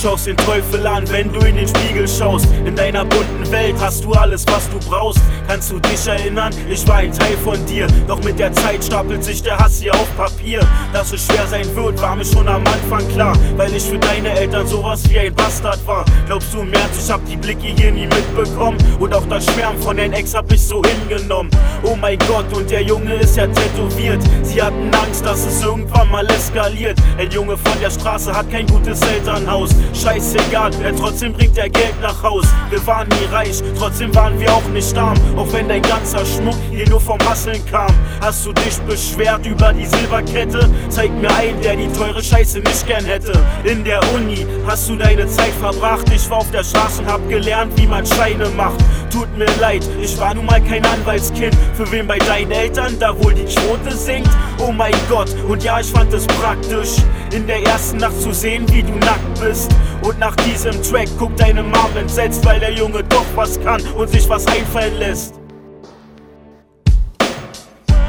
schaust den Teufel an, wenn du in den Spiegel schaust. In deiner bunten Welt hast du alles, was du brauchst. Kannst du dich erinnern? Ich war ein Teil von dir. Doch mit der Zeit stapelt sich der Hass hier auf Papier. Dass es schwer sein wird, war mir schon am Anfang klar. Weil ich für deine Eltern sowas wie ein Bastard war. Glaubst du im ich hab die Blicke hier nie mitbekommen? Und auch das Schwärmen von den Ex hab ich so hingenommen. Oh mein Gott, und der Junge ist ja tätowiert. Sie hatten Angst, dass es irgendwann mal eskaliert. Ein Junge von der Straße hat kein gutes Elternhaus. Scheißegal, er trotzdem bringt er Geld nach Haus. Wir waren nie reich, trotzdem waren wir auch nicht arm. Auch wenn dein ganzer Schmuck hier nur vom Hasseln kam. Hast du dich beschwert über die Silberkette? Zeig mir einen, der die teure Scheiße nicht gern hätte. In der Uni hast du deine Zeit verbracht. Ich war auf der Straße und hab gelernt, wie man Scheine macht. Tut mir leid, ich war nun mal kein Anwaltskind. Für wen bei deinen Eltern da wohl die Quote sinkt? Oh mein Gott, und ja, ich fand es praktisch, in der ersten Nacht zu sehen, wie du nackt bist. Und nach diesem Track guckt deine Mom entsetzt, weil der Junge doch was kann und sich was einfallen lässt.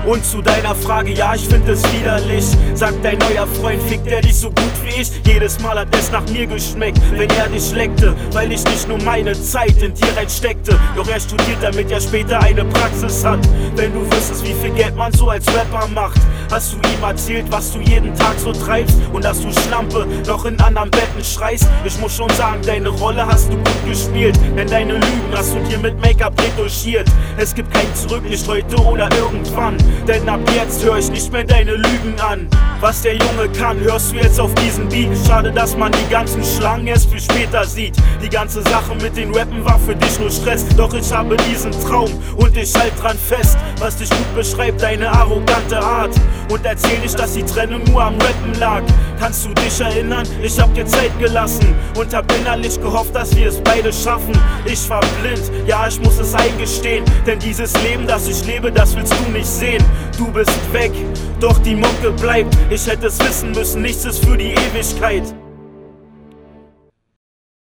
Und zu deiner Frage, ja, ich find es widerlich. Sagt dein neuer Freund, fickt er dich so gut wie ich? Jedes Mal hat es nach mir geschmeckt, wenn er dich leckte, weil ich nicht nur meine Zeit in dir reinsteckte. Doch er studiert, damit er später eine Praxis hat. Wenn du wüsstest, wie viel Geld man so als Rapper macht, hast du ihm erzählt, was du jeden Tag so treibst und dass du Schlampe noch in anderen Betten schreist. Ich muss schon sagen, deine Rolle hast du gut gespielt, denn deine Lügen hast du dir mit Make-up retuschiert. Es gibt kein Zurück, nicht heute oder irgendwann. Denn ab jetzt hör ich nicht mehr deine Lügen an. Was der Junge kann, hörst du jetzt auf diesen Beat. Schade, dass man die ganzen Schlangen erst für später sieht. Die ganze Sache mit den Rappen war für dich nur Stress. Doch ich habe diesen Traum und ich halt dran fest. Was dich gut beschreibt, deine arrogante Art. Und erzähl nicht, dass die Trennung nur am Rappen lag. Kannst du dich erinnern? Ich hab dir Zeit gelassen und hab innerlich gehofft, dass wir es beide schaffen. Ich war blind, ja, ich muss es eingestehen. Denn dieses Leben, das ich lebe, das willst du nicht sehen. Du bist weg, doch die Mucke bleibt. Ich hätte es wissen müssen, nichts ist für die Ewigkeit.